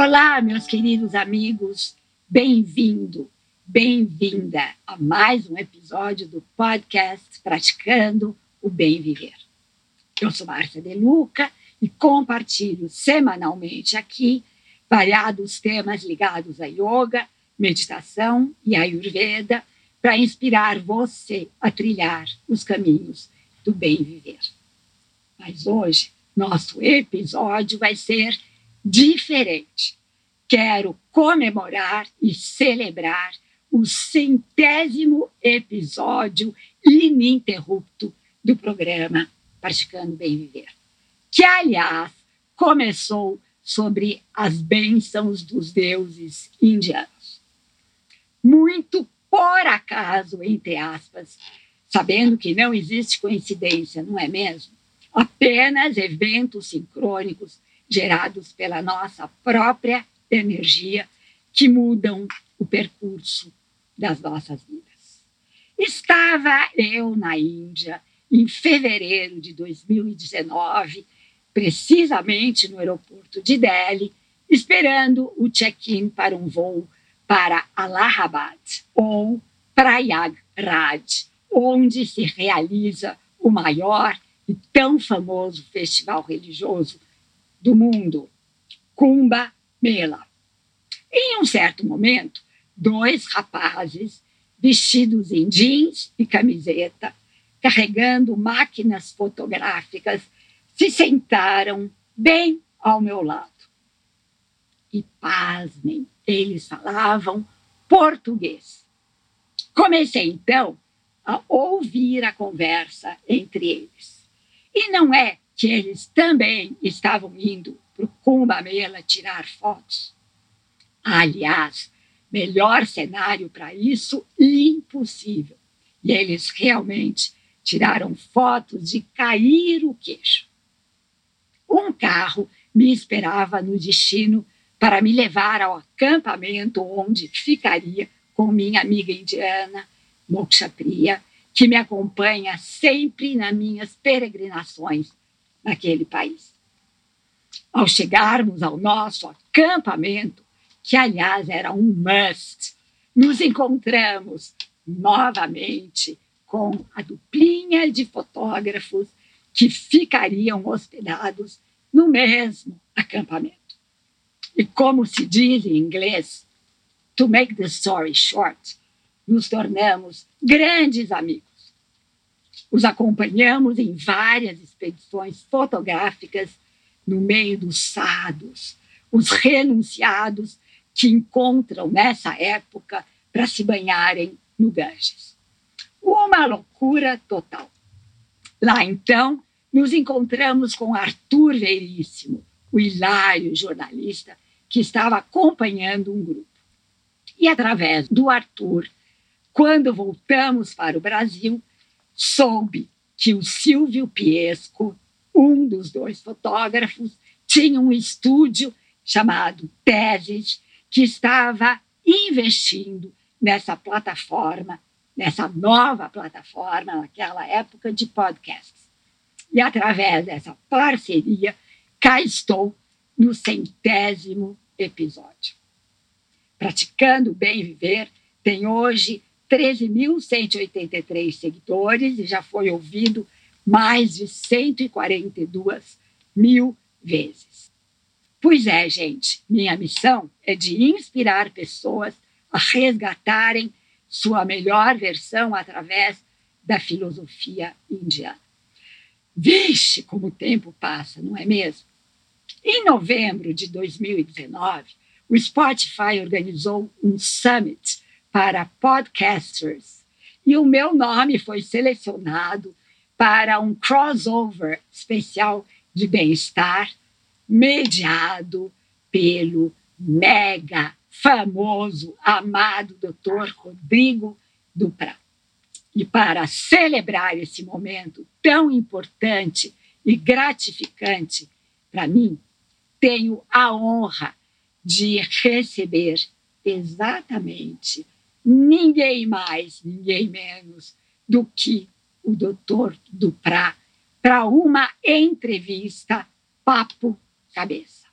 Olá, meus queridos amigos, bem-vindo, bem-vinda a mais um episódio do podcast Praticando o Bem Viver. Eu sou Márcia De Luca e compartilho semanalmente aqui variados temas ligados a yoga, meditação e ayurveda para inspirar você a trilhar os caminhos do bem viver. Mas hoje, nosso episódio vai ser diferente. Quero comemorar e celebrar o centésimo episódio ininterrupto do programa Praticando Bem Viver, que, aliás, começou sobre as bênçãos dos deuses indianos. Muito por acaso, entre aspas, sabendo que não existe coincidência, não é mesmo? Apenas eventos sincrônicos gerados pela nossa própria energia que mudam o percurso das nossas vidas. Estava eu na Índia em fevereiro de 2019, precisamente no aeroporto de Delhi, esperando o check-in para um voo para Allahabad ou Prayagraj, onde se realiza o maior e tão famoso festival religioso do mundo, Kumbh Mela. Em um certo momento, dois rapazes vestidos em jeans e camiseta, carregando máquinas fotográficas, se sentaram bem ao meu lado. E pasmem, eles falavam português. Comecei então a ouvir a conversa entre eles. E não é que eles também estavam indo para o Cumbamela tirar fotos. Aliás, melhor cenário para isso, impossível. E eles realmente tiraram fotos de cair o queixo. Um carro me esperava no destino para me levar ao acampamento onde ficaria com minha amiga indiana, Moksha Priya, que me acompanha sempre nas minhas peregrinações naquele país. Ao chegarmos ao nosso acampamento, que aliás era um must, nos encontramos novamente com a duplinha de fotógrafos que ficariam hospedados no mesmo acampamento. E como se diz em inglês, to make the story short, nos tornamos grandes amigos. Os acompanhamos em várias expedições fotográficas no meio dos sados, os renunciados que encontram nessa época para se banharem no Ganges. Uma loucura total. Lá então, nos encontramos com Arthur Veríssimo, o hilário jornalista que estava acompanhando um grupo. E através do Arthur, quando voltamos para o Brasil, soube que o Silvio Piesco, um dos dois fotógrafos, tinha um estúdio chamado Teses, que estava investindo nessa plataforma, nessa nova plataforma, naquela época de podcasts. E através dessa parceria, cá estou no centésimo episódio. Praticando Bem Viver tem hoje 13.183 seguidores e já foi ouvido mais de 142 mil vezes. Pois é, gente, minha missão é de inspirar pessoas a resgatarem sua melhor versão através da filosofia indiana. Vixe, como o tempo passa, não é mesmo? Em novembro de 2019, o Spotify organizou um summit para podcasters. E o meu nome foi selecionado para um crossover especial de bem-estar, mediado pelo mega famoso, amado Dr. Rodrigo Duprá. E para celebrar esse momento tão importante e gratificante para mim, tenho a honra de receber exatamente ninguém mais, ninguém menos do que o doutor Duprá para uma entrevista papo cabeça.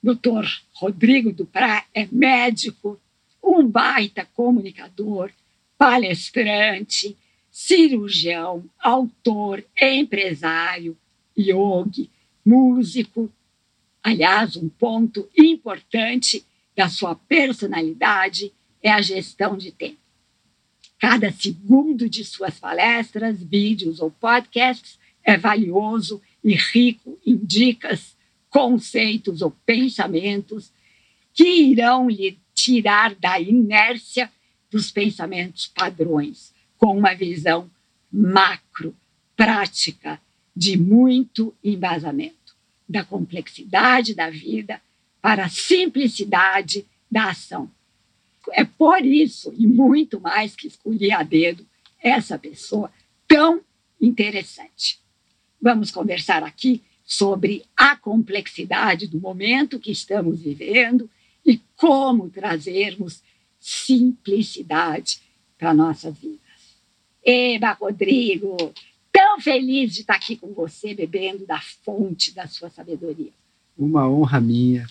Dr. Rodrigo Duprá é médico, um baita comunicador, palestrante, cirurgião, autor, empresário, yogi, músico. Aliás, um ponto importante da sua personalidade é a gestão de tempo. Cada segundo de suas palestras, vídeos ou podcasts é valioso e rico em dicas, conceitos ou pensamentos que irão lhe tirar da inércia dos pensamentos padrões, com uma visão macro, prática, de muito embasamento, da complexidade da vida para a simplicidade da ação. É por isso, e muito mais, que escolhi a dedo essa pessoa tão interessante. Vamos conversar aqui sobre a complexidade do momento que estamos vivendo e como trazermos simplicidade para nossas vidas. Eba, Rodrigo, tão feliz de estar aqui com você, bebendo da fonte da sua sabedoria. Uma honra minha.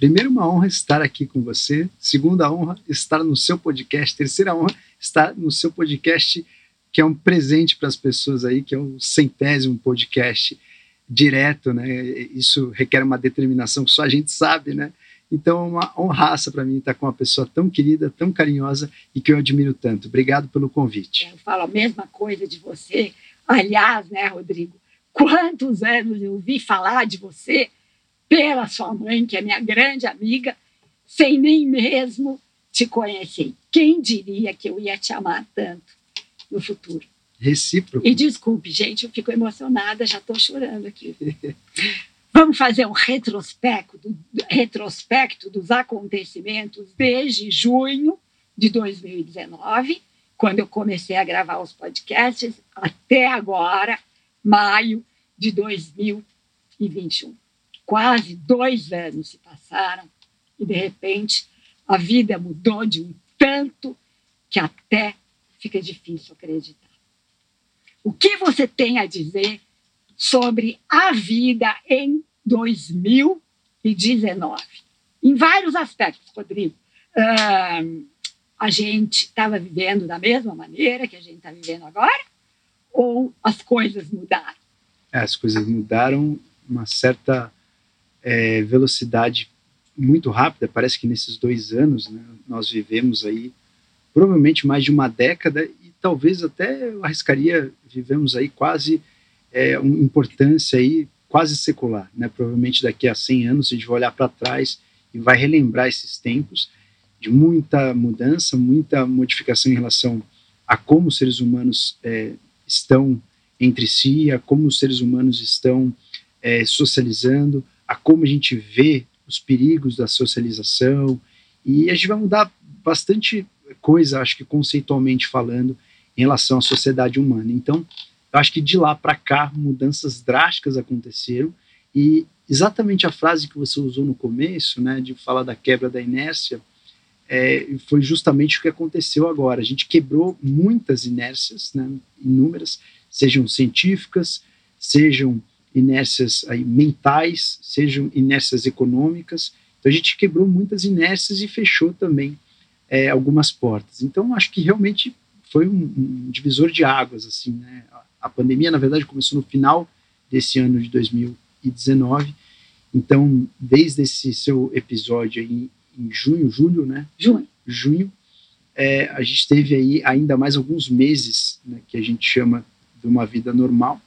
Primeiro, uma honra estar aqui com você. Segunda honra, estar no seu podcast. Terceira honra, estar no seu podcast, que é um presente para as pessoas aí, que é o centésimo podcast direto, né? Isso requer uma determinação que só a gente sabe, né? Então, é uma honraça para mim estar com uma pessoa tão querida, tão carinhosa e que eu admiro tanto. Obrigado pelo convite. Eu falo a mesma coisa de você. Aliás, né, Rodrigo? Quantos anos eu ouvi falar de você pela sua mãe, que é minha grande amiga, sem nem mesmo te conhecer. Quem diria que eu ia te amar tanto no futuro? Recíproco. E desculpe, gente, eu fico emocionada, já estou chorando aqui. Vamos fazer um retrospecto, retrospecto dos acontecimentos desde junho de 2019, quando eu comecei a gravar os podcasts, até agora, maio de 2021. Quase dois anos se passaram e, de repente, a vida mudou de um tanto que até fica difícil acreditar. O que você tem a dizer sobre a vida em 2019. Em vários aspectos, Rodrigo. Uh, a gente estava vivendo da mesma maneira que a gente está vivendo agora? Ou as coisas mudaram? É, as coisas mudaram uma certa é, velocidade muito rápida. Parece que nesses dois anos né, nós vivemos aí provavelmente mais de uma década e talvez até eu arriscaria vivemos aí quase é, uma importância aí quase secular, né? Provavelmente daqui a 100 anos a gente vai olhar para trás e vai relembrar esses tempos de muita mudança, muita modificação em relação a como os seres humanos é, estão entre si, a como os seres humanos estão é, socializando, a como a gente vê os perigos da socialização e a gente vai mudar bastante coisa, acho que conceitualmente falando, em relação à sociedade humana. Então, eu acho que de lá para cá mudanças drásticas aconteceram e exatamente a frase que você usou no começo, né, de falar da quebra da inércia, é, foi justamente o que aconteceu agora. A gente quebrou muitas inércias, né, inúmeras, sejam científicas, sejam inércias aí, mentais, sejam inércias econômicas. Então a gente quebrou muitas inércias e fechou também é, algumas portas. Então acho que realmente foi um, um divisor de águas, assim, né? A pandemia, na verdade, começou no final desse ano de 2019. Então, desde esse seu episódio aí em junho, julho, né? Junho. Junho, é, a gente teve aí ainda mais alguns meses, né, que a gente chama de uma vida normal.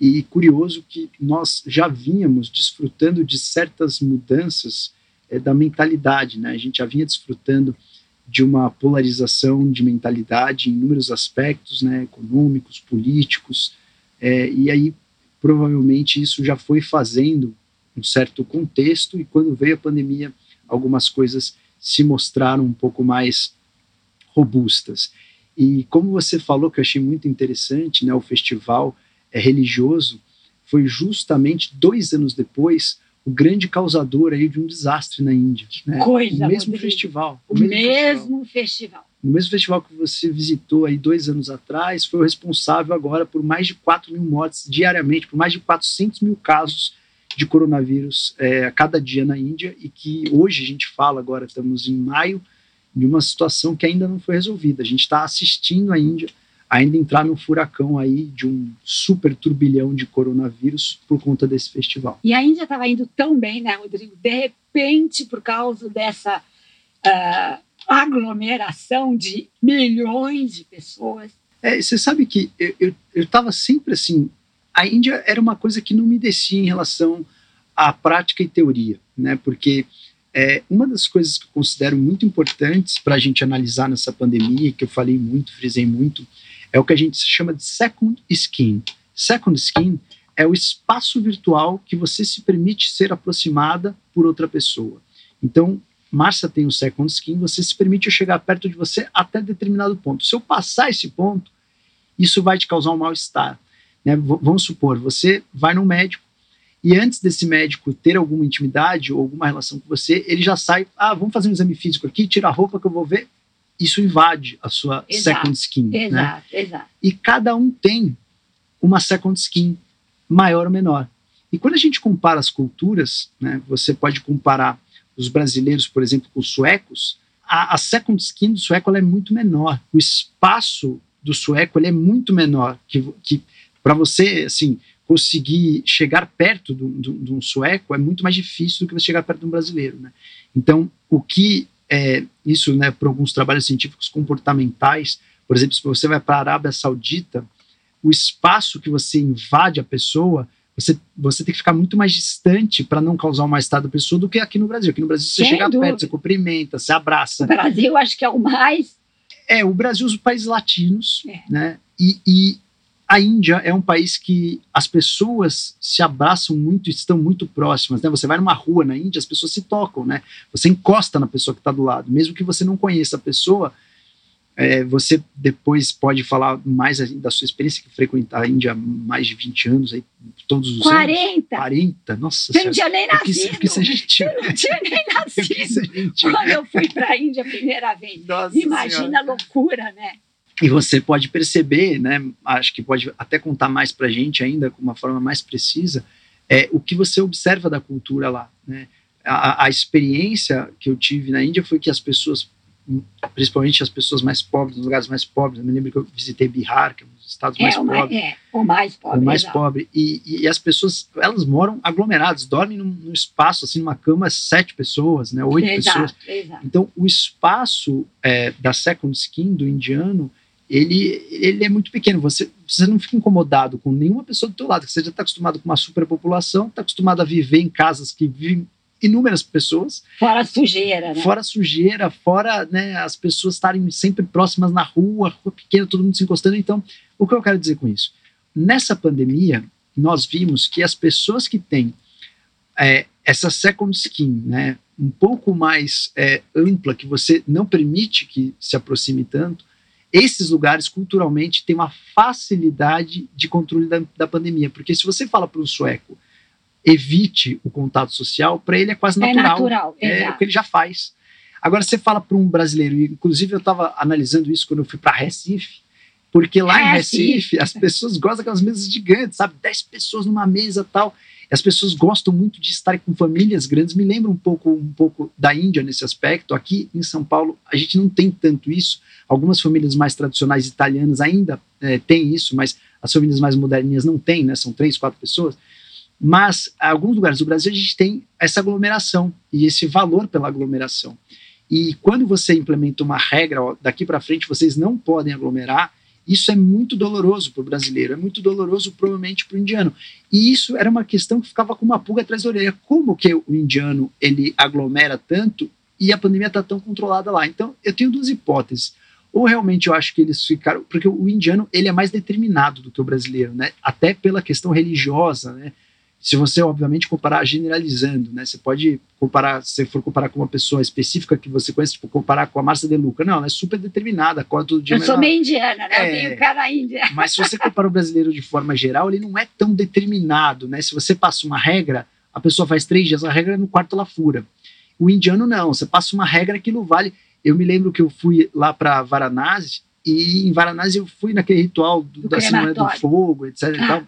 E curioso que nós já vínhamos desfrutando de certas mudanças é, da mentalidade, né? A gente já vinha desfrutando de uma polarização de mentalidade em inúmeros aspectos, né, econômicos, políticos, é, e aí provavelmente isso já foi fazendo um certo contexto, e quando veio a pandemia, algumas coisas se mostraram um pouco mais robustas. E como você falou, que eu achei muito interessante, né, o festival religioso foi justamente dois anos depois o grande causador aí de um desastre na Índia. Né? Coisa, o mesmo festival. O, mesmo, mesmo festival. festival. O mesmo festival que você visitou aí dois anos atrás foi o responsável agora por mais de 4 mil mortes diariamente, por mais de 400 mil casos de coronavírus é, a cada dia na Índia e que hoje a gente fala, agora estamos em maio, de uma situação que ainda não foi resolvida. A gente está assistindo a Índia ainda entrar num furacão aí de um super turbilhão de coronavírus por conta desse festival. E a Índia estava indo tão bem, né, Rodrigo? De repente, por causa dessa uh, aglomeração de milhões de pessoas. É, você sabe que eu estava sempre assim. A Índia era uma coisa que não me descia em relação à prática e teoria, né? Porque é, uma das coisas que eu considero muito importantes para a gente analisar nessa pandemia, que eu falei muito, frisei muito, é o que a gente chama de second skin. Second skin é o espaço virtual que você se permite ser aproximada por outra pessoa. Então, Márcia tem o second skin, você se permite chegar perto de você até determinado ponto. Se eu passar esse ponto, isso vai te causar um mal-estar. Né? Vamos supor, você vai no médico e antes desse médico ter alguma intimidade ou alguma relação com você, ele já sai, ah, vamos fazer um exame físico aqui, tira a roupa que eu vou ver. Isso invade a sua exato, second skin. Exato, né? exato. E cada um tem uma second skin maior ou menor. E quando a gente compara as culturas, né, você pode comparar os brasileiros, por exemplo, com os suecos, a, a second skin do sueco é muito menor. O espaço do sueco é muito menor que, que para você assim conseguir chegar perto de um sueco é muito mais difícil do que você chegar perto de um brasileiro, né? Então, o que é isso, né, para alguns trabalhos científicos comportamentais, por exemplo, se você vai para a Arábia Saudita, o espaço que você invade a pessoa você, você tem que ficar muito mais distante para não causar um mal-estar da pessoa do que aqui no Brasil. Aqui no Brasil você Sem chega dúvida. perto, você cumprimenta, você abraça. O Brasil acho que é o mais. É, o Brasil, os países latinos, é. né? E, e, a Índia é um país que as pessoas se abraçam muito, estão muito próximas, né? Você vai numa rua na Índia, as pessoas se tocam, né? Você encosta na pessoa que está do lado, mesmo que você não conheça a pessoa, é, você depois pode falar mais da sua experiência que frequentar a Índia há mais de 20 anos, aí, todos os 40. anos. 40! Nossa Você não tinha nem nascido. Eu quis, eu quis Você não tinha nem nascido. Eu Quando eu fui para a Índia a primeira vez. Nossa Imagina senhora. a loucura, né? E você pode perceber, né? Acho que pode até contar mais para a gente ainda, com uma forma mais precisa, é, o que você observa da cultura lá, né? A, a experiência que eu tive na Índia foi que as pessoas principalmente as pessoas mais pobres, nos lugares mais pobres. Eu me lembro que eu visitei Bihar, que é um dos estados mais é, pobres. É, o mais pobre. O mais pobre. E, e, as pessoas, elas moram aglomeradas, dormem num, num, espaço, assim, numa cama, sete pessoas, né, oito exato, pessoas. Exato. Então, o espaço é, da second skin do indiano, ele, ele é muito pequeno. Você, você não fica incomodado com nenhuma pessoa do teu lado, você já está acostumado com uma superpopulação, está acostumado a viver em casas que vivem inúmeras pessoas. Fora a sujeira, né? Fora a sujeira, fora né, as pessoas estarem sempre próximas na rua, rua pequena, todo mundo se encostando. Então, o que eu quero dizer com isso? Nessa pandemia, nós vimos que as pessoas que têm é, essa second skin, né, um pouco mais é, ampla, que você não permite que se aproxime tanto, esses lugares culturalmente têm uma facilidade de controle da, da pandemia. Porque se você fala para um sueco, evite o contato social, para ele é quase natural. É natural, é o que ele já faz. Agora, você fala para um brasileiro, e inclusive eu estava analisando isso quando eu fui para Recife, porque lá em Recife as pessoas gostam daquelas mesas gigantes, sabe? Dez pessoas numa mesa tal. As pessoas gostam muito de estar com famílias grandes. Me lembra um pouco, um pouco da Índia nesse aspecto. Aqui em São Paulo a gente não tem tanto isso. Algumas famílias mais tradicionais italianas ainda é, têm isso, mas as famílias mais moderninhas não têm, né? São três, quatro pessoas. Mas, em alguns lugares do Brasil, a gente tem essa aglomeração e esse valor pela aglomeração. E quando você implementa uma regra, ó, daqui para frente vocês não podem aglomerar, isso é muito doloroso para o brasileiro, é muito doloroso provavelmente para o indiano. E isso era uma questão que ficava com uma pulga atrás da orelha. Como que o indiano ele aglomera tanto e a pandemia está tão controlada lá? Então, eu tenho duas hipóteses. Ou realmente eu acho que eles ficaram, porque o indiano ele é mais determinado do que o brasileiro, né? Até pela questão religiosa, né? Se você, obviamente, comparar generalizando, né? Você pode comparar, se for comparar com uma pessoa específica que você conhece, tipo, comparar com a Márcia De Luca. Não, ela é super determinada, acorda todo dia. Eu sou meio indiana, né? É, eu tenho cara índia. Mas se você compara o brasileiro de forma geral, ele não é tão determinado, né? Se você passa uma regra, a pessoa faz três dias, a regra é no quarto ela fura. O indiano não, você passa uma regra, aquilo vale. Eu me lembro que eu fui lá para Varanasi, e em Varanasi eu fui naquele ritual do, da Semana do Fogo, etc. E, tal.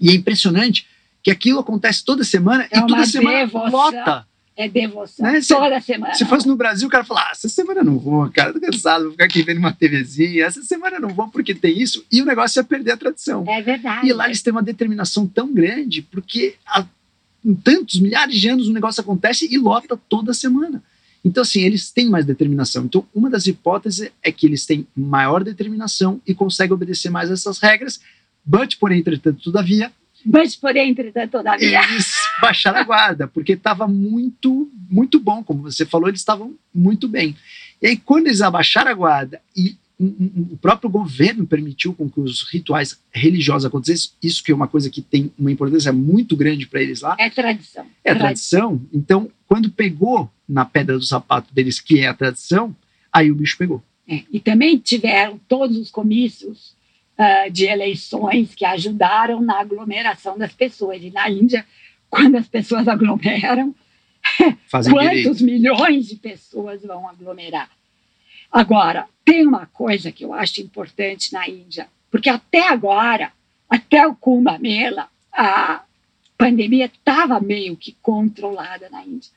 e é impressionante que aquilo acontece toda semana É e toda semana devoção. lota. É devoção. Né? Se- Toda semana. Se fosse no Brasil, o cara fala: ah, essa semana eu não vou, cara, tô cansado, vou ficar aqui vendo uma TVzinha. Essa semana eu não vou porque tem isso. E o negócio é perder a tradição. É verdade. E lá eles têm uma determinação tão grande, porque há tantos milhares de anos o negócio acontece e lota toda semana. Então, assim, eles têm mais determinação. Então, uma das hipóteses é que eles têm maior determinação e conseguem obedecer mais essas regras, but, porém, entretanto, todavia, Mas, porém, entretanto, todavia. eles baixaram a guarda, porque estava muito, muito bom, como você falou, eles estavam muito bem. E aí, quando eles abaixaram a guarda e um, um, o próprio governo permitiu com que os rituais religiosos acontecessem, isso que é uma coisa que tem uma importância muito grande para eles lá, É tradição. é a tradição. Então, quando pegou na pedra do sapato deles, que é a tradição, aí o bicho pegou. É, E também tiveram todos os comícios ah, de eleições que ajudaram na aglomeração das pessoas. E na Índia, quando as pessoas aglomeram, Fazem direito. quantos milhões de pessoas vão aglomerar? Agora, tem uma coisa que eu acho importante na Índia, porque até agora, até o Kumbh Mela, a pandemia estava meio que controlada na Índia.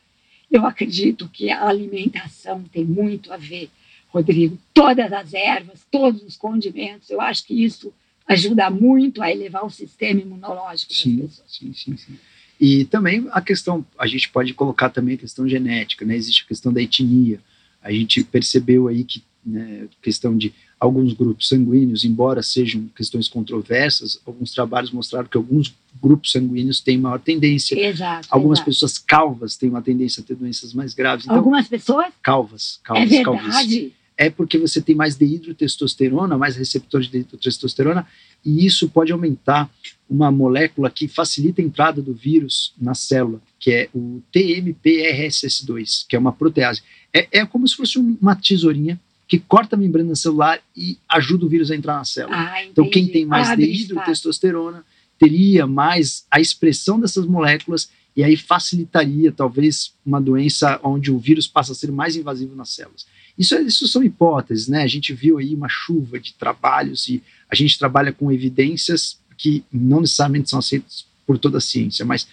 Eu acredito que a alimentação tem muito a ver, Rodrigo. Todas as ervas, todos os condimentos, eu acho que isso ajuda muito a elevar o sistema imunológico das Sim, pessoas. sim, sim, sim. E também a questão, a gente pode colocar também a questão genética, né? Existe a questão da etnia. A gente percebeu aí que né, questão de alguns grupos sanguíneos, embora sejam questões controversas, alguns trabalhos mostraram que alguns grupos sanguíneos têm maior tendência. Exato. Algumas exato. pessoas calvas têm uma tendência a ter doenças mais graves. Então, Algumas pessoas, calvas, é calvas, calvície verdade. É porque você tem mais dehidrotestosterona, mais receptores de dehidrotestosterona, e isso pode aumentar uma molécula que facilita a entrada do vírus na célula, que é o TMPRSS2, que é uma protease. É, é como se fosse um- uma tesourinha que corta a membrana celular e ajuda o vírus a entrar na célula. Ah, Então, quem tem mais Abre espaço. dehidrotestosterona teria mais a expressão dessas moléculas e aí facilitaria, talvez, uma doença onde o vírus passa a ser mais invasivo nas células. Isso, é- isso são hipóteses, né? A gente viu aí uma chuva de trabalhos e a gente trabalha com evidências que não necessariamente são aceitas por toda a ciência, mas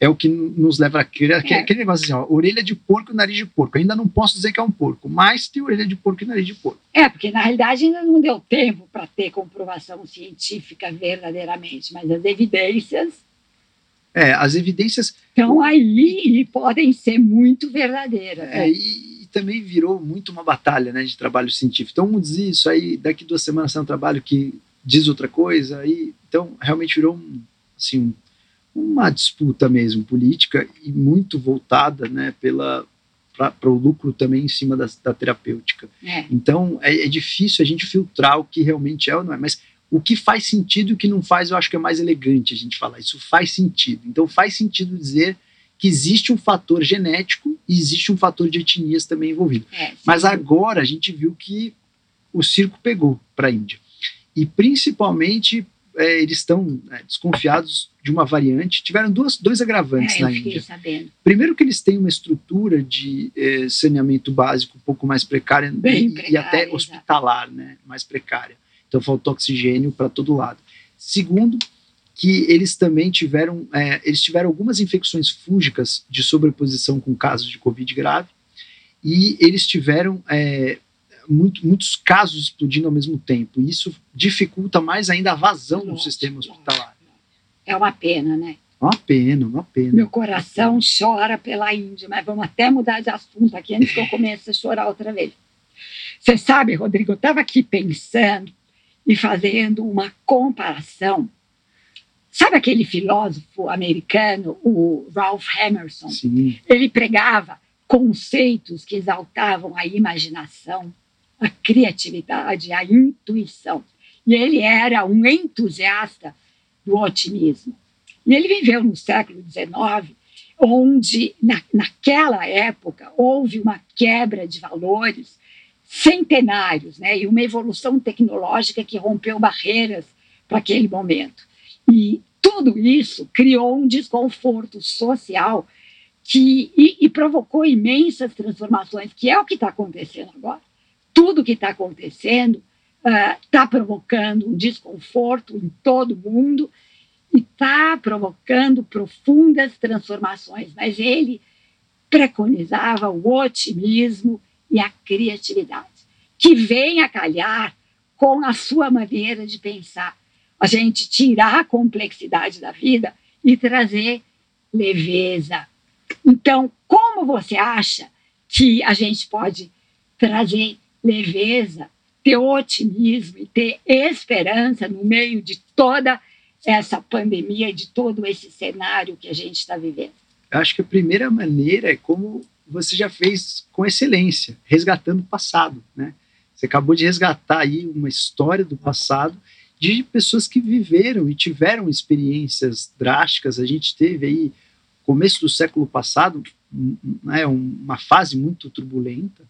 é o que nos leva a crer aquele, É. aquele negócio assim, ó, orelha de porco e nariz de porco. Ainda não posso dizer que é um porco, mas tem orelha de porco e nariz de porco. É, porque na realidade ainda não deu tempo para ter comprovação científica verdadeiramente, mas as evidências É, as evidências estão aí e podem ser muito verdadeiras. É, né? e, e também virou muito uma batalha né, de trabalho científico. Então, um diz isso, aí daqui duas semanas sai um trabalho que diz outra coisa. Aí, então, realmente virou um, assim, uma disputa mesmo política e muito voltada né, para o lucro também em cima da, da terapêutica. É. Então, é, é difícil a gente filtrar o que realmente é ou não é. Mas o que faz sentido e o que não faz, eu acho que é mais elegante a gente falar. Isso faz sentido. Então, faz sentido dizer que existe um fator genético e existe um fator de etnias também envolvido. É. Mas agora a gente viu que o circo pegou para a Índia. E principalmente é, eles estão é, desconfiados de uma variante. Tiveram duas, dois agravantes É, na Índia. sabendo. Primeiro que eles têm uma estrutura de eh, saneamento básico um pouco mais precária Bem e, e precária, até exato. hospitalar, né, mais precária. Então faltou oxigênio para todo lado. Segundo, que eles também tiveram, eh, eles tiveram algumas infecções fúngicas de sobreposição com casos de covid grave e eles tiveram eh, muito- muitos casos explodindo ao mesmo tempo. E isso dificulta mais ainda a vazão no Lógico, sistema hospitalar. É uma pena, né? Uma pena, uma pena. Meu coração chora pela Índia, mas vamos até mudar de assunto aqui antes que eu comece a chorar outra vez. Você sabe, Rodrigo, eu estava aqui pensando e fazendo uma comparação. Sabe aquele filósofo americano, o Ralph Emerson? Sim, Ele pregava conceitos que exaltavam a imaginação, a criatividade, a intuição. E ele era um entusiasta do otimismo. E ele viveu no século XIX, onde, na, naquela época, houve uma quebra de valores centenários, né? e uma evolução tecnológica que rompeu barreiras para aquele momento. E tudo isso criou um desconforto social que, e, e provocou imensas transformações, que é o que está acontecendo agora. Tudo que está acontecendo está provocando um desconforto em todo mundo e está provocando profundas transformações. Mas ele preconizava o otimismo e a criatividade, que vem a calhar com a sua maneira de pensar. A gente tirar a complexidade da vida e trazer leveza. Então, como você acha que a gente pode trazer leveza, ter otimismo e ter esperança no meio de toda essa pandemia e de todo esse cenário que a gente está vivendo? Eu acho que a primeira maneira é como você já fez com excelência, resgatando o passado, né? Você acabou de resgatar aí uma história do passado de pessoas que viveram e tiveram experiências drásticas. A gente teve aí começo do século passado, né, uma fase muito turbulenta,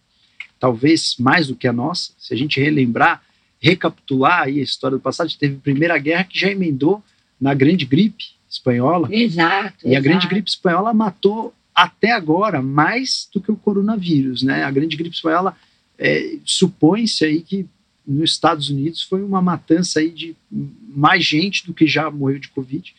talvez mais do que a nossa. Se a gente relembrar, recapitular aí a história do passado, a gente teve a Primeira Guerra que já emendou na Grande Gripe espanhola. Exato. E exato. a Grande Gripe espanhola matou até agora mais do que o coronavírus, né? A Grande Gripe espanhola é, supõe-se aí que nos Estados Unidos foi uma matança aí de mais gente do que já morreu de Covid.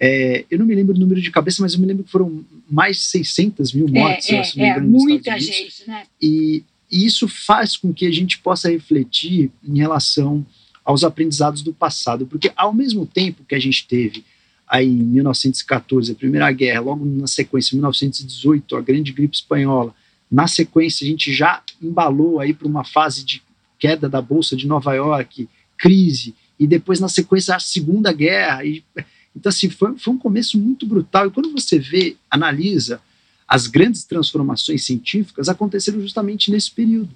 É, eu não me lembro o número de cabeça, mas eu me lembro que foram mais de 600 mil mortes. É, é, é muita gente, né? E, e isso faz com que a gente possa refletir em relação aos aprendizados do passado, porque ao mesmo tempo que a gente teve aí em 1914 a Primeira Guerra, logo na sequência 1918 a Grande Gripe Espanhola, na sequência a gente já embalou aí para uma fase de queda da bolsa de Nova York, crise e depois na sequência a Segunda Guerra e então assim foi, foi um começo muito brutal e quando você vê analisa as grandes transformações científicas aconteceram justamente nesse período.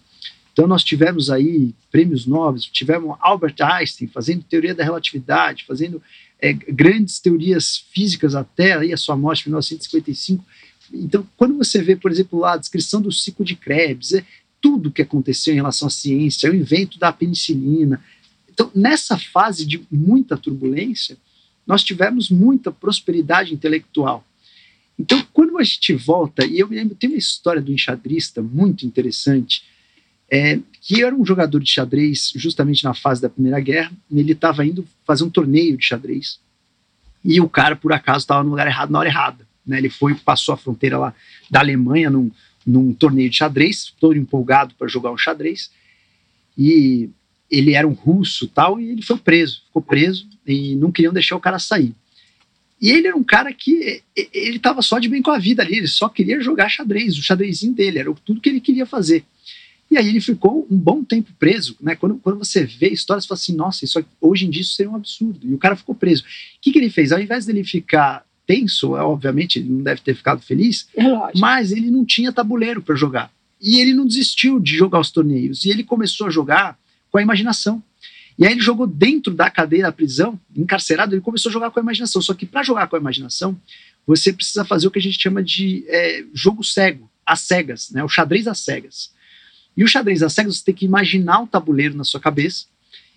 Então nós tivemos aí prêmios nobres, tivemos Albert Einstein fazendo teoria da relatividade, fazendo é, grandes teorias físicas até aí a sua morte em 1955. Então, quando você vê, por exemplo, lá a descrição do ciclo de Krebs, é tudo que aconteceu em relação à ciência, o invento da penicilina. Então, nessa fase de muita turbulência, nós tivemos muita prosperidade intelectual. Então, quando a gente volta, e eu me lembro, tem uma história do enxadrista muito interessante, é, que era um jogador de xadrez justamente na fase da Primeira Guerra. Ele estava indo fazer um torneio de xadrez e o cara, por acaso, estava no lugar errado na hora errada. Né? Ele foi, passou a fronteira lá da Alemanha num, num torneio de xadrez, todo empolgado para jogar um xadrez. E ele era um russo tal, e ele foi preso, ficou preso e não queriam deixar o cara sair. E ele era um cara que ele estava só de bem com a vida ali, ele só queria jogar xadrez, o xadrezinho dele, era tudo que ele queria fazer. E aí ele ficou um bom tempo preso. Né? Quando, quando você vê histórias, você fala assim: nossa, isso, hoje em dia isso seria um absurdo. E o cara ficou preso. O que, que ele fez? Ao invés dele ficar tenso, é, obviamente ele não deve ter ficado feliz, é mas ele não tinha tabuleiro para jogar. E ele não desistiu de jogar os torneios. E ele começou a jogar com a imaginação. E aí ele jogou dentro da cadeia da prisão, encarcerado, ele começou a jogar com a imaginação. Só que para jogar com a imaginação, você precisa fazer o que a gente chama de é, jogo cego, às cegas, né? o xadrez às cegas. E o xadrez às cegas, você tem que imaginar o tabuleiro na sua cabeça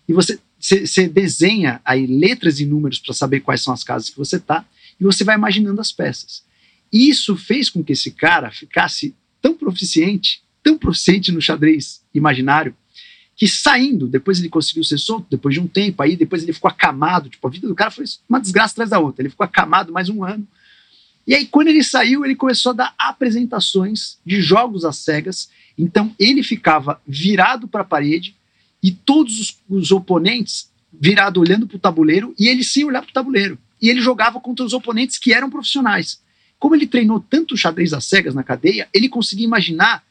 e você, você, desenha aí letras e números para saber quais são as casas que você está e você vai imaginando as peças. E isso fez com que esse cara ficasse tão proficiente, tão proficiente no xadrez imaginário, que saindo, depois ele conseguiu ser solto, depois de um tempo, aí depois ele ficou acamado, tipo, a vida do cara foi uma desgraça atrás da outra, ele ficou acamado mais um ano. E aí, quando ele saiu, ele começou a dar apresentações de jogos às cegas então ele ficava virado para a parede e todos os, os oponentes virado olhando para o tabuleiro e ele sim olhava para o tabuleiro. E ele jogava contra os oponentes que eram profissionais. Como ele treinou tanto xadrez às cegas na cadeia, ele conseguia imaginar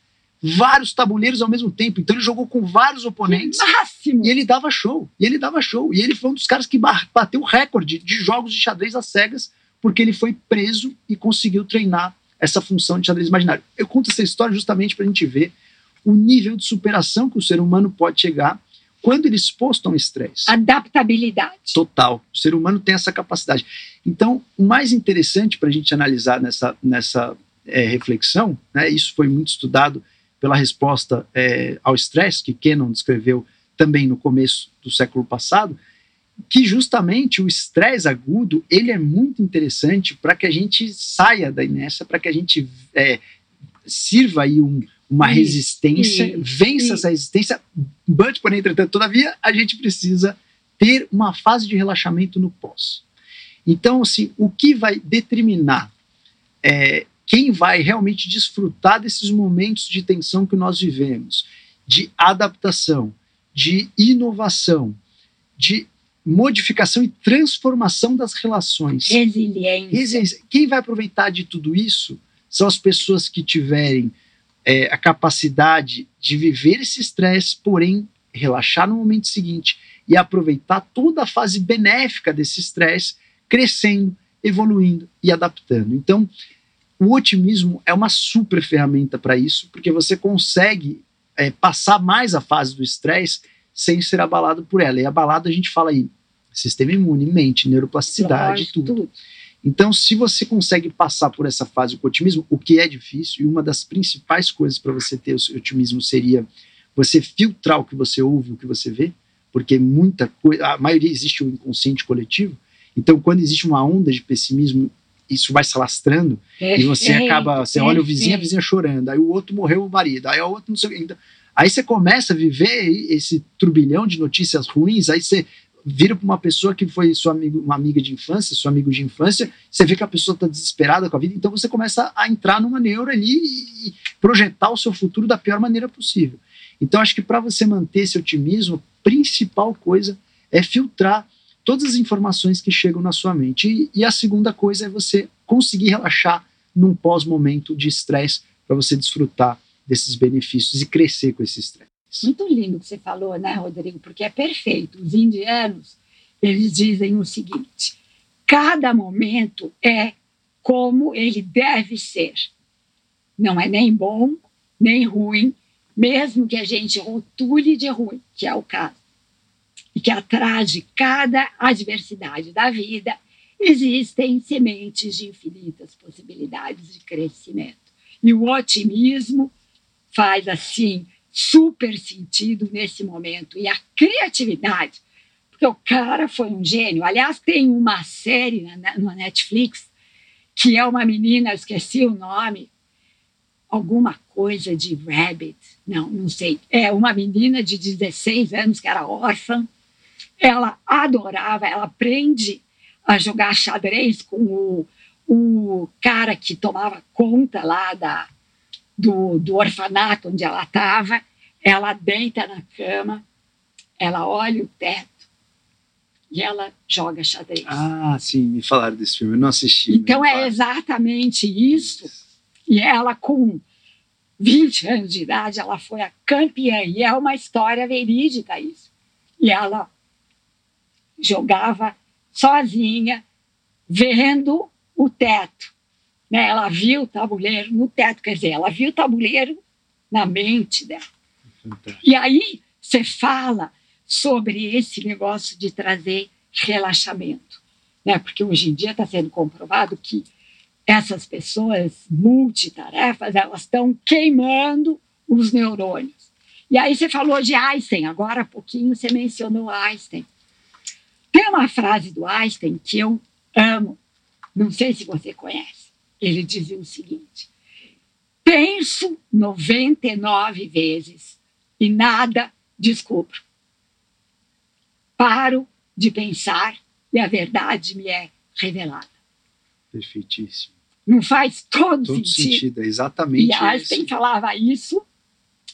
vários tabuleiros ao mesmo tempo. Então ele jogou com vários oponentes. Máximo. E ele dava show. E ele dava show. E ele foi um dos caras que bateu o recorde de jogos de xadrez às cegas, porque ele foi preso e conseguiu treinar essa função de xadrez imaginário. Eu conto essa história justamente para a gente ver o nível de superação que o ser humano pode chegar quando ele é exposto a um estresse. Adaptabilidade. Total. O ser humano tem essa capacidade. Então, o mais interessante para a gente analisar nessa, nessa é, reflexão, né, isso foi muito estudado pela resposta é, ao estresse, que Kennon descreveu também no começo do século passado, que justamente o estresse agudo ele é muito interessante para que a gente saia da inércia, para que a gente é, sirva aí um, uma isso, resistência, isso, vença isso. essa resistência, but, porém, entretanto, todavia, a gente precisa ter uma fase de relaxamento no pós. Então, assim, o que vai determinar é, quem vai realmente desfrutar desses momentos de tensão que nós vivemos, de adaptação, de inovação, de modificação e transformação das relações. Resiliência. Resiliência. Quem vai aproveitar de tudo isso são as pessoas que tiverem é, a capacidade de viver esse estresse, porém relaxar no momento seguinte e aproveitar toda a fase benéfica desse estresse, crescendo, evoluindo e adaptando. Então, o otimismo é uma super ferramenta para isso, porque você consegue é, passar mais a fase do estresse sem ser abalado por ela. E abalado a gente fala aí sistema imune, mente, neuroplasticidade, Lógico, tudo. tudo. Então, se você consegue passar por essa fase com otimismo, o que é difícil, e uma das principais coisas para você ter o otimismo seria você filtrar o que você ouve, o que você vê, porque muita coisa, a maioria existe o inconsciente coletivo. Então, quando existe uma onda de pessimismo, isso vai se alastrando e você acaba, você olha o vizinho, a vizinha chorando, aí o outro morreu o marido, aí o outro não sei o que. Então, aí você começa a viver esse turbilhão de notícias ruins, aí você vira para uma pessoa que foi sua amigo, uma amiga de infância, seu amigo de infância, você vê que a pessoa está desesperada com a vida, então você começa a entrar numa neura ali e projetar o seu futuro da pior maneira possível. Então acho que para você manter esse otimismo, a principal coisa é filtrar todas as informações que chegam na sua mente. E, e a segunda coisa é você conseguir relaxar num pós-momento de estresse para você desfrutar desses benefícios e crescer com esse estresse. Muito lindo que você falou, né, Rodrigo? Porque é perfeito. Os indianos, eles dizem o seguinte: cada momento é como ele deve ser. Não é nem bom, nem ruim, mesmo que a gente rotule de ruim, que é o caso e que atrás de cada adversidade da vida existem sementes de infinitas possibilidades de crescimento. E o otimismo faz assim super sentido nesse momento. E a criatividade, porque o cara foi um gênio. Aliás, tem uma série na, Netflix que é uma menina, esqueci o nome, alguma coisa de Rabbit, não, não sei. É uma menina de 16 anos que era órfã ela adorava, ela aprende a jogar xadrez com o, o cara que tomava conta lá da, do, do orfanato onde ela estava. Ela deita na cama, ela olha o teto e ela joga xadrez. Ah, sim, me falaram desse filme, eu não assisti. Então é exatamente isso. E ela, com 20 anos de idade, ela foi a campeã. E é uma história verídica isso. E ela jogava sozinha, vendo o teto. Né? Ela viu o tabuleiro no teto, quer dizer, ela viu o tabuleiro na mente dela. Fantástico. E aí você fala sobre esse negócio de trazer relaxamento, né? Porque hoje em dia está sendo comprovado que essas pessoas multitarefas elas estão queimando os neurônios. E aí você falou de Einstein, agora há pouquinho você mencionou Einstein. Tem uma frase do Einstein que eu amo, não sei se você conhece. Ele dizia o seguinte: penso 99 vezes e nada descubro. Paro de pensar e a verdade me é revelada. Perfeitíssimo. Não faz todo, todo sentido. sentido. É exatamente E Einstein isso. falava isso.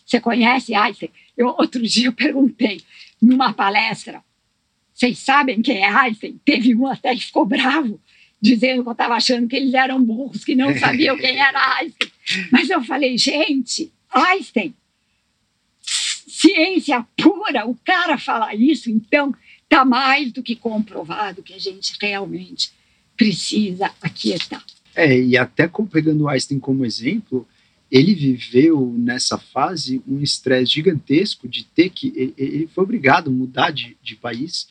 Você conhece Einstein? Eu, outro dia eu perguntei numa palestra vocês sabem quem é Einstein? Teve um até que ficou bravo, dizendo que eu estava achando que eles eram burros, que não sabiam quem era Einstein. Mas eu falei, gente, Einstein, ciência pura, o cara fala isso, então está mais do que comprovado que a gente realmente precisa aquietar. É, e até pegando Einstein como exemplo, ele viveu nessa fase um estresse gigantesco de ter que. Ele, ele foi obrigado a mudar de, de país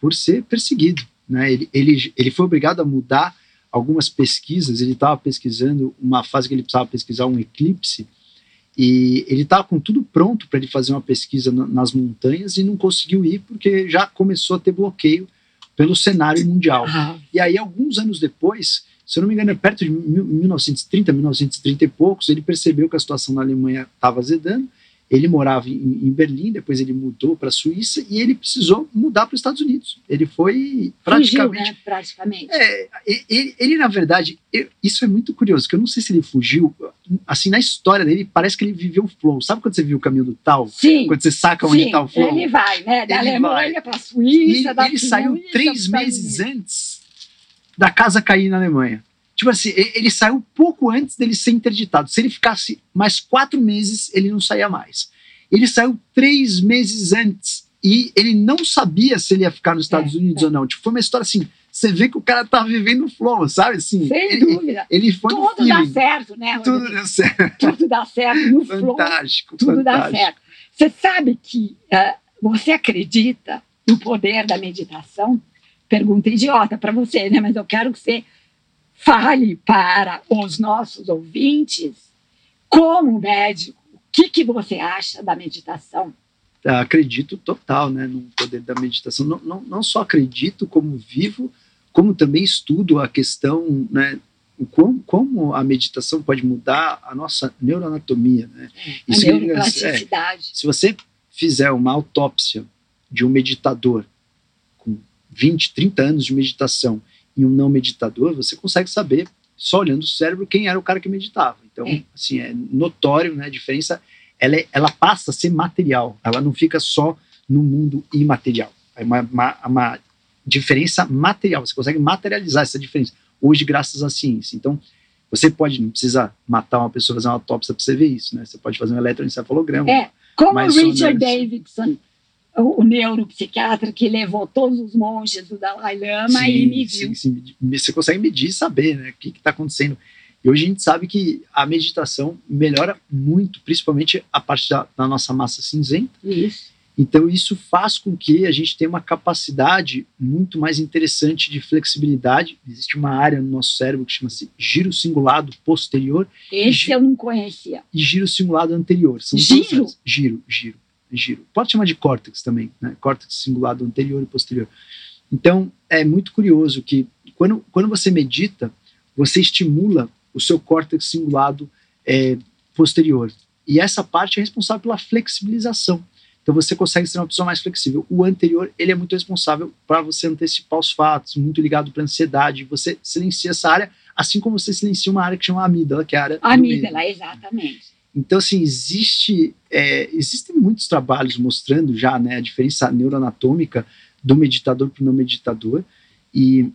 por ser perseguido. Né? Ele, ele, ele foi obrigado a mudar algumas pesquisas. Ele estava pesquisando uma fase que ele precisava pesquisar um eclipse e ele estava com tudo pronto para ele fazer uma pesquisa nas montanhas e não conseguiu ir porque já começou a ter bloqueio pelo cenário mundial. Ah. E aí, alguns anos depois, se eu não me engano, é perto de 1930, 1930 e poucos, ele percebeu que a situação na Alemanha estava azedando Ele morava em, em Berlim, depois ele mudou para a Suíça e ele precisou mudar para os Estados Unidos. Ele foi praticamente. Fugiu, né? praticamente. É, ele, ele, na verdade, eu, isso é muito curioso, que eu não sei se ele fugiu. Assim, na história dele, parece que ele viveu o flow. Sabe quando você viu o caminho do tal? Sim. Quando você saca onde está o flow? Ele vai, né? Da Ele Alemanha para a Suíça, ele, da ele saiu três meses antes da casa cair na Alemanha. Tipo assim, ele saiu pouco antes dele ser interditado. Se ele ficasse mais quatro meses, ele não saía mais. Ele saiu três meses antes e ele não sabia se ele ia ficar nos Estados É, Unidos é. ou não. Tipo, foi uma história assim. Você vê que o cara tá vivendo o flow, sabe? Assim, Sem ele, dúvida. ele foi Tudo dá certo, né? Tudo Rodrigo? deu certo. Tudo dá certo no flow. Fantástico. tudo dá fantástico. certo. Você sabe que ah, você acredita no poder da meditação? Pergunta idiota para você, né? Mas eu quero que você fale para os nossos ouvintes, como médico, o que, que você acha da meditação? acredito total né, no poder da meditação. Não, não, não só acredito como vivo, como também estudo a questão, né, como, como a meditação pode mudar a nossa neuroanatomia. Né? A Isso é- neuroplasticidade. se você fizer uma autópsia de um meditador com 20, 30 anos de meditação e um não meditador, você consegue saber, só olhando o cérebro, quem era o cara que meditava. Então, É. assim, é notório, né? A diferença, ela, é- ela passa a ser material, ela não fica só no mundo imaterial. É uma, uma, uma diferença material, você consegue materializar essa diferença. Hoje, graças à ciência. Então, você pode, não precisa matar uma pessoa, fazer uma autópsia para você ver isso, né? Você pode fazer um eletroencefalograma. É, Como Richard. Davidson, o, neuropsiquiatra que levou todos os monges do Dalai Lama e mediu. sim, sim, você consegue medir e saber né, o que está acontecendo. E hoje a gente sabe que a meditação melhora muito, principalmente a parte da, da nossa massa cinzenta. Isso. Então isso faz com que a gente tenha uma capacidade muito mais interessante de flexibilidade. Existe uma área no nosso cérebro que chama-se giro cingulado posterior Esse eu não conhecia. e giro cingulado anterior. São Giro? Giro, giro, giro. Pode chamar de córtex também, né? Córtex cingulado anterior e posterior. Então, é muito curioso que quando, quando você medita, você estimula o seu córtex cingulado é, posterior. E essa parte é responsável pela flexibilização. Então você consegue ser uma pessoa mais flexível. O anterior, ele é muito responsável para você antecipar os fatos, muito ligado para ansiedade. Você silencia essa área, assim como você silencia uma área que chama amígdala, que é a área. Amígdala, exatamente. Então, assim, existe, é, existem muitos trabalhos mostrando já né, a diferença neuroanatômica do meditador para o não meditador. E,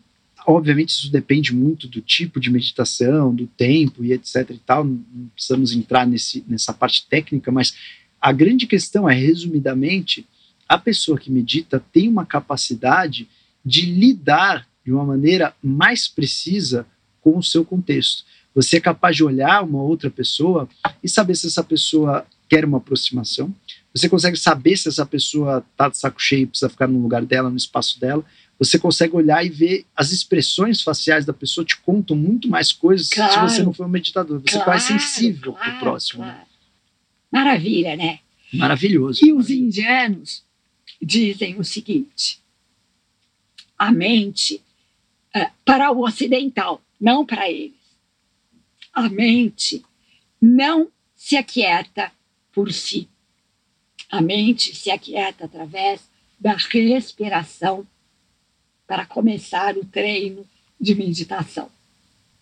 obviamente, isso depende muito do tipo de meditação, do tempo e etc. e tal. Não precisamos entrar nesse, nessa parte técnica, mas a grande questão é, resumidamente, a pessoa que medita tem uma capacidade de lidar de uma maneira mais precisa com o seu contexto. Você é capaz de olhar uma outra pessoa e saber se essa pessoa quer uma aproximação. Você consegue saber se essa pessoa está de saco cheio e precisa ficar no lugar dela, no espaço dela. Você consegue olhar e ver as expressões faciais da pessoa te contam muito mais coisas Claro. se você não for um meditador. Você é Claro, quase sensível para o claro, próximo. né? claro. Maravilha, né? Maravilhoso. E os indianos dizem o seguinte: a mente, eh, para o ocidental, não para eles, a mente não se aquieta por si. A mente se aquieta através da respiração para começar o treino de meditação.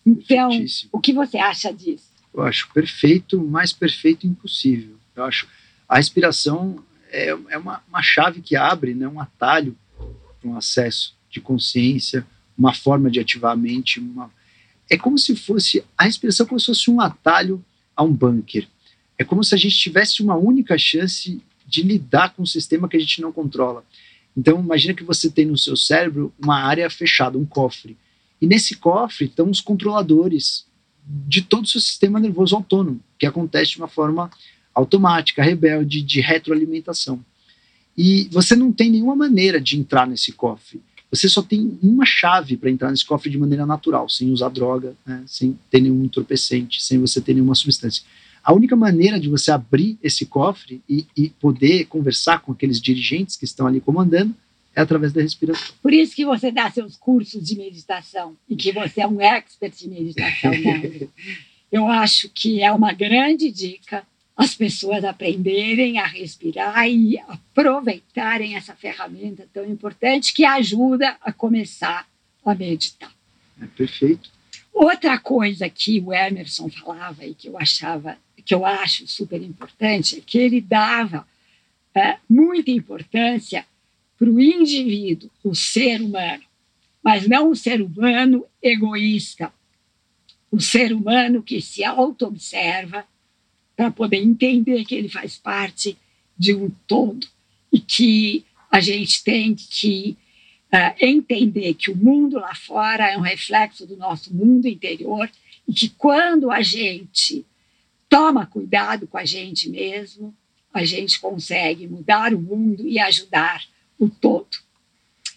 Então, o que você acha disso? Eu acho perfeito, mais perfeito impossível. Eu acho a respiração é, é uma, uma chave que abre, né, um atalho para um acesso de consciência, uma forma de ativar a mente. Uma... É como se fosse a respiração como se fosse um atalho a um bunker. É como se a gente tivesse uma única chance de lidar com um sistema que a gente não controla. Então, imagina que você tem no seu cérebro uma área fechada, um cofre. E nesse cofre estão os controladores de todo o seu sistema nervoso autônomo, que acontece de uma forma automática, rebelde, de retroalimentação. E você não tem nenhuma maneira de entrar nesse cofre. Você só tem uma chave para entrar nesse cofre de maneira natural, sem usar droga, né, sem ter nenhum entorpecente, sem você ter nenhuma substância. A única maneira de você abrir esse cofre e, e poder conversar com aqueles dirigentes que estão ali comandando é através da respiração. Por isso que você dá seus cursos de meditação e que você é um expert em meditação, né? Eu acho que é uma grande dica as pessoas aprenderem a respirar e aproveitarem essa ferramenta tão importante que ajuda a começar a meditar. É perfeito. Outra coisa que o Emerson falava e que eu achava, que eu acho super importante, é que ele dava é, muita importância para o indivíduo, o ser humano, mas não o ser humano egoísta, o ser humano que se auto-observa para poder entender que ele faz parte de um todo e que a gente tem que uh, entender que o mundo lá fora é um reflexo do nosso mundo interior e que quando a gente toma cuidado com a gente mesmo, a gente consegue mudar o mundo e ajudar o todo.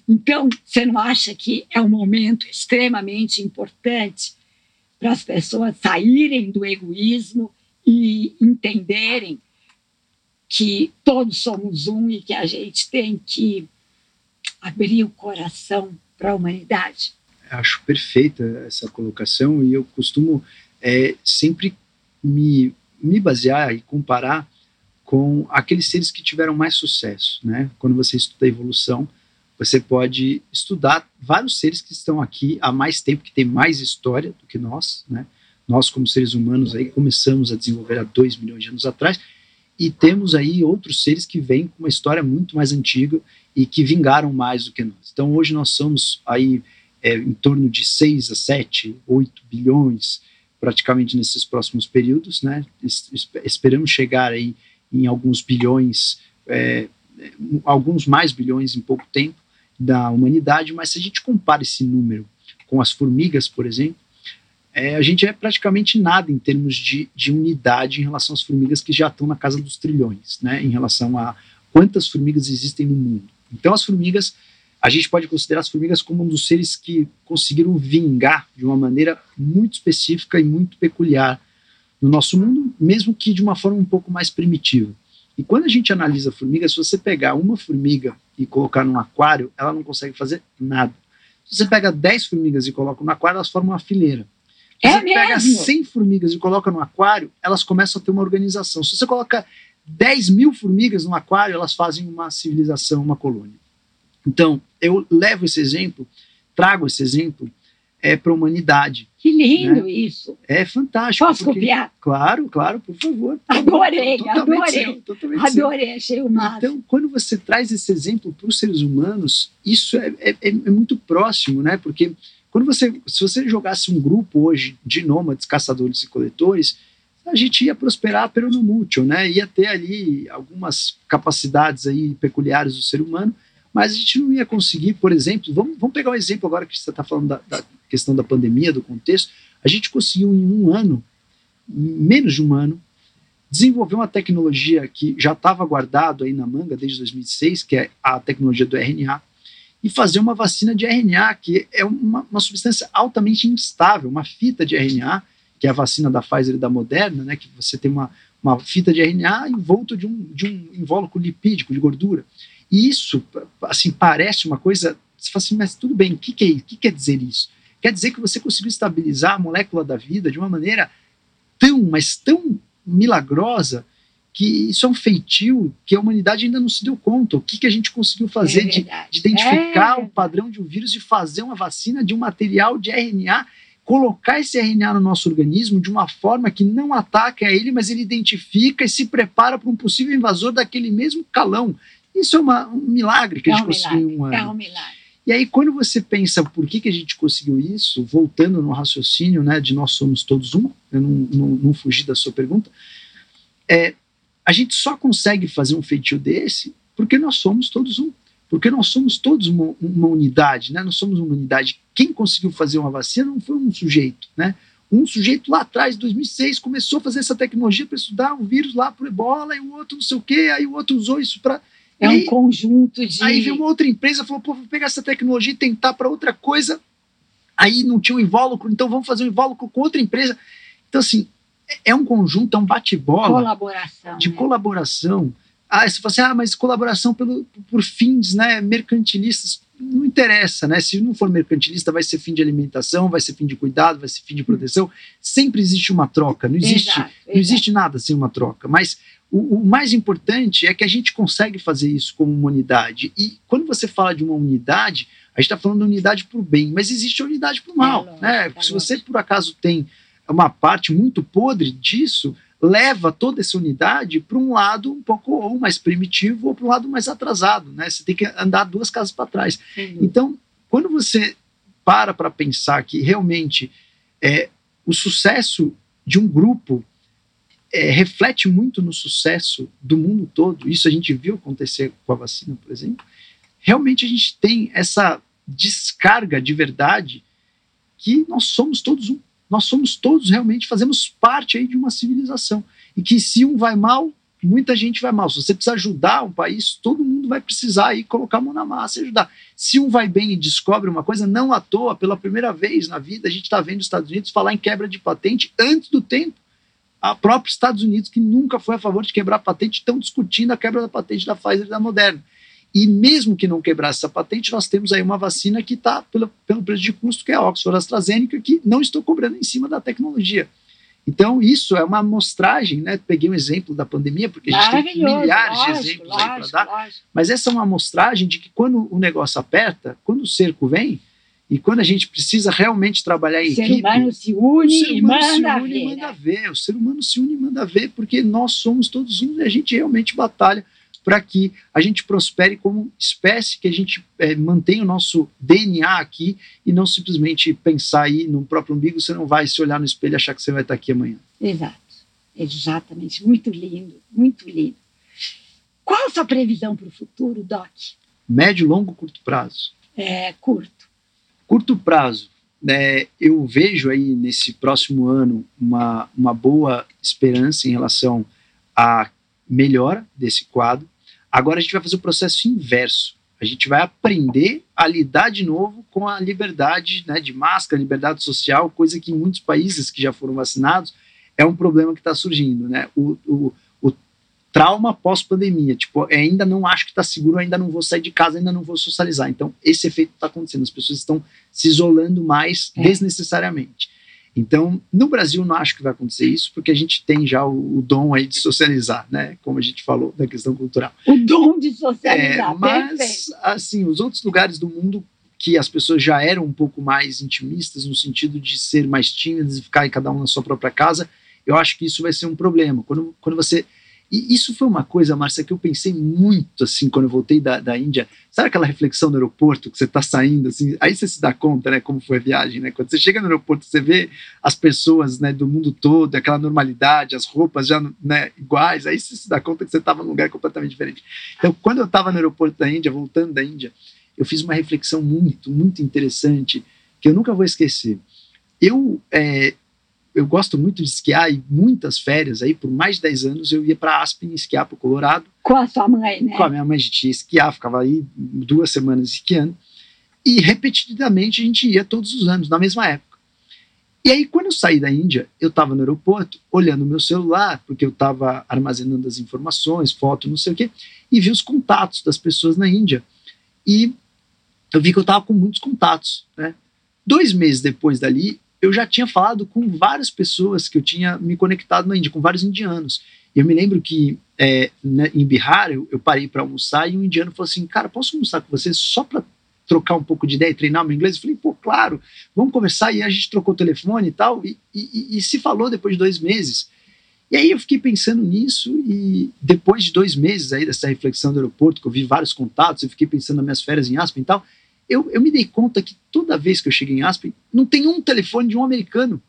Então, você não acha que é um momento extremamente importante para as pessoas saírem do egoísmo e entenderem que todos somos um e que a gente tem que abrir o coração para a humanidade. Acho perfeita essa colocação e eu costumo é, sempre me, me basear e comparar com aqueles seres que tiveram mais sucesso. Né? Quando você estuda a evolução, você pode estudar vários seres que estão aqui há mais tempo, que têm mais história do que nós, né? Nós, como seres humanos, aí começamos a desenvolver há dois milhões de anos atrás, e temos aí outros seres que vêm com uma história muito mais antiga e que vingaram mais do que nós. Então, hoje nós somos aí é, em torno de 6 a 7, 8 bilhões, praticamente nesses próximos períodos, né? Esperamos chegar aí em alguns bilhões, é, alguns mais bilhões em pouco tempo da humanidade, mas se a gente compara esse número com as formigas, por exemplo, é, a gente é praticamente nada em termos de, de, unidade em relação às formigas que já estão na casa dos trilhões, né, em relação a quantas formigas existem no mundo. Então, as formigas, a gente pode considerar as formigas como um dos seres que conseguiram vingar de uma maneira muito específica e muito peculiar no nosso mundo, mesmo que de uma forma um pouco mais primitiva. E quando a gente analisa formigas, se você pegar uma formiga e colocar num aquário, ela não consegue fazer nada. Se você pega 10 formigas e coloca no aquário, elas formam uma fileira. É você mesmo? pega 100 formigas e coloca no aquário, elas começam a ter uma organização. Se você coloca 10 mil formigas no aquário, elas fazem uma civilização, uma colônia. Então, eu levo esse exemplo, trago esse exemplo é, para a humanidade. Que lindo né? isso. É fantástico. Posso porque, copiar? Claro, claro, por favor. Adorei, adorei. Seu, adorei, achei o máximo. Então, quando você traz esse exemplo para os seres humanos, isso é, é, é muito próximo, né? Porque quando você, se você jogasse um grupo hoje de nômades, caçadores e coletores, a gente ia prosperar pelo no mútuo, né? Ia ter ali algumas capacidades aí peculiares do ser humano, mas a gente não ia conseguir, por exemplo, vamos, vamos pegar um exemplo agora que você está falando da, da, questão da pandemia, do contexto, a gente conseguiu em um ano, menos de um ano, desenvolver uma tecnologia que já estava guardado aí na manga desde 2006, que é a tecnologia do RNA, e fazer uma vacina de RNA, que é uma, uma, substância altamente instável, uma fita de RNA, que é a vacina da Pfizer e da Moderna, né, que você tem uma, uma fita de RNA envolto de um, de um invólucro lipídico, de gordura. E isso, assim, parece uma coisa, você fala assim, mas tudo bem, o que, que, é, que quer dizer isso? Quer dizer que você conseguiu estabilizar a molécula da vida de uma maneira tão, mas tão milagrosa, que isso é um feitio que a humanidade ainda não se deu conta. O que, que a gente conseguiu fazer é de, de, identificar é. o padrão de um vírus e fazer uma vacina de um material de RNA, colocar esse RNA no nosso organismo de uma forma que não ataca a ele, mas ele identifica e se prepara para um possível invasor daquele mesmo calão. Isso é uma, um milagre que é a gente um conseguiu um ano. É um milagre. E aí, quando você pensa por que, que a gente conseguiu isso, voltando no raciocínio né, de nós somos todos um, eu não, não, não fugi da sua pergunta, é, a gente só consegue fazer um feitio desse porque nós somos todos um. Porque nós somos todos uma, uma unidade, né? Nós somos uma unidade. Quem conseguiu fazer uma vacina não foi um sujeito, né? Um sujeito lá atrás, em 2006, começou a fazer essa tecnologia para estudar um vírus lá para ebola, e o outro não sei o quê, aí o outro usou isso para. É um conjunto de. Aí veio uma outra empresa falou: pô, vou pegar essa tecnologia e tentar para outra coisa. Aí não tinha um invólucro, então vamos fazer um invólucro com outra empresa. Então, assim, é um conjunto, é um bate-bola colaboração, de né? colaboração. Ah, você fala assim, ah, mas colaboração pelo, por fins né, mercantilistas. não interessa, né? Se não for mercantilista, vai ser fim de alimentação, vai ser fim de cuidado, vai ser fim de proteção. Sempre existe uma troca, não existe, Exato, não exato. existe nada sem uma troca. Mas o, o mais importante é que a gente consegue fazer isso como uma unidade. E quando você fala de uma unidade, a gente está falando de unidade para o bem, mas existe unidade para o mal. lógico, né? é Se você, por acaso, tem uma parte muito podre disso, leva toda essa unidade para um lado um pouco ou mais primitivo ou para um lado mais atrasado. Né? Você tem que andar duas casas para trás. Dúvida. Então, quando você para para pensar que realmente é, o sucesso de um grupo é, reflete muito no sucesso do mundo todo, isso a gente viu acontecer com a vacina, por exemplo, realmente a gente tem essa descarga de verdade que nós somos todos um. Nós somos todos realmente, fazemos parte aí de uma civilização. E que se um vai mal, muita gente vai mal. Se você precisa ajudar um país, todo mundo vai precisar aí colocar a mão na massa e ajudar. Se um vai bem e descobre uma coisa, não à toa, pela primeira vez na vida, a gente está vendo os Estados Unidos falar em quebra de patente antes do tempo. A própria Estados Unidos, que nunca foi a favor de quebrar patente, estão discutindo a quebra da patente da Pfizer e da Moderna. E mesmo que não quebrasse essa patente, nós temos aí uma vacina que está pelo, pelo preço de custo, que é a Oxford AstraZeneca, que não estou cobrando em cima da tecnologia. Então, isso é uma amostragem, né? Peguei um exemplo da pandemia, porque a gente tem milhares lógico, de exemplos aí para lógico, dar, lógico. mas essa é uma amostragem de que quando o negócio aperta, quando o cerco vem, e quando a gente precisa realmente trabalhar em O ser equipe, humano se o une ser e humano manda se une ver. e manda né? ver. O ser humano se une e manda ver, porque nós somos todos um e a gente realmente batalha para que a gente prospere como espécie, que a gente eh, mantenha o nosso DNA aqui e não simplesmente pensar aí no próprio umbigo. Você não vai se olhar no espelho e achar que você vai estar aqui amanhã. Exato, exatamente. Muito lindo, muito lindo. Qual a sua previsão para o futuro, Doc? Médio, longo, curto prazo. É curto. curto prazo, né, eu vejo aí nesse próximo ano uma, uma boa esperança em relação à melhora desse quadro. Agora a gente vai fazer o processo inverso. A gente vai aprender a lidar de novo com a liberdade né, de máscara, liberdade social, coisa que em muitos países que já foram vacinados é um problema que está surgindo. Né? O, o, o trauma pós-pandemia, tipo, é, ainda não acho que está seguro, ainda não vou sair de casa, ainda não vou socializar. Então, esse efeito está acontecendo, as pessoas estão se isolando mais É. desnecessariamente. Então, no Brasil, não acho que vai acontecer isso, porque a gente tem já o, o dom aí de socializar, né? Como a gente falou da questão cultural. O dom de É, socializar. perfeito. mas, assim, os outros lugares do mundo que as pessoas já eram um pouco mais intimistas, no sentido de ser mais tímidas e ficar cada um na sua própria casa, eu acho que isso vai ser um problema. Quando, quando você. E isso foi uma coisa, Márcia, que eu pensei muito, assim, quando eu voltei da, da Índia. Sabe aquela reflexão no aeroporto, que você está saindo, assim, aí você se dá conta, né, como foi a viagem, né? Quando você chega no aeroporto, você vê as pessoas, né, do mundo todo, aquela normalidade, as roupas já, né, iguais, aí você se dá conta que você estava num lugar completamente diferente. Então, quando eu estava no aeroporto da Índia, voltando da Índia, eu fiz uma reflexão muito, muito interessante, que eu nunca vou esquecer. Eu, é, eu gosto muito de esquiar e muitas férias, aí por mais de 10 anos eu ia para Aspen esquiar para o Colorado, Com a sua mãe, né? com a minha mãe a gente ia esquiar, ficava aí duas semanas esquiando, e repetidamente a gente ia todos os anos, na mesma época. E aí, quando eu saí da Índia, eu estava no aeroporto, olhando o meu celular, porque eu estava armazenando as informações, foto, não sei o quê, e vi os contatos das pessoas na Índia. E eu vi que eu estava com muitos contatos. Né? Dois meses depois dali, eu já tinha falado com várias pessoas que eu tinha me conectado na Índia, com vários indianos. E eu me lembro que é, né, em Bihar, eu, eu parei para almoçar e um indiano falou assim: Cara, posso almoçar com você só para trocar um pouco de ideia e treinar meu inglês? Eu falei: Pô, claro, vamos conversar. E a gente trocou o telefone e tal, e, e, e se falou depois de dois meses. E aí eu fiquei pensando nisso e depois de dois meses aí dessa reflexão do aeroporto, que eu vi vários contatos, eu fiquei pensando nas minhas férias em Aspen e tal, eu, eu me dei conta que toda vez que eu chego em Aspen, não tem um telefone de um americano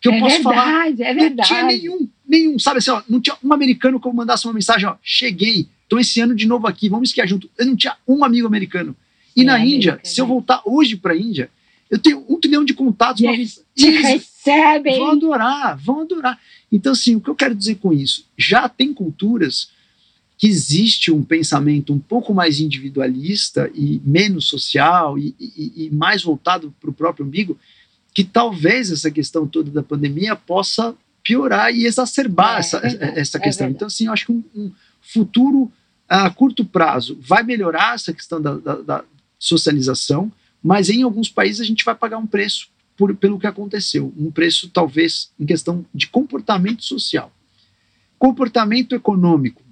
que eu é posso falar. verdade, é Não verdade. tinha nenhum, nenhum, sabe assim, ó, não tinha um americano que eu mandasse uma mensagem, ó, cheguei, tô esse ano de novo aqui, vamos esquiar junto. Eu não tinha um amigo americano. E É, na Índia, se eu voltar hoje para a Índia, eu tenho um trilhão de contatos. E eles recebem. vão adorar, vão adorar. Então, assim, o que eu quero dizer com isso? Já tem culturas que existe um pensamento um pouco mais individualista e menos social e, e- e mais voltado para o próprio umbigo, que talvez essa questão toda da pandemia possa piorar e exacerbar É, essa, verdade, essa é questão. verdade. então, assim, eu acho que um, um futuro a curto prazo vai melhorar essa questão da, da- da- socialização, mas em alguns países a gente vai pagar um preço por, pelo que aconteceu, um preço talvez em questão de comportamento social. Comportamento econômico.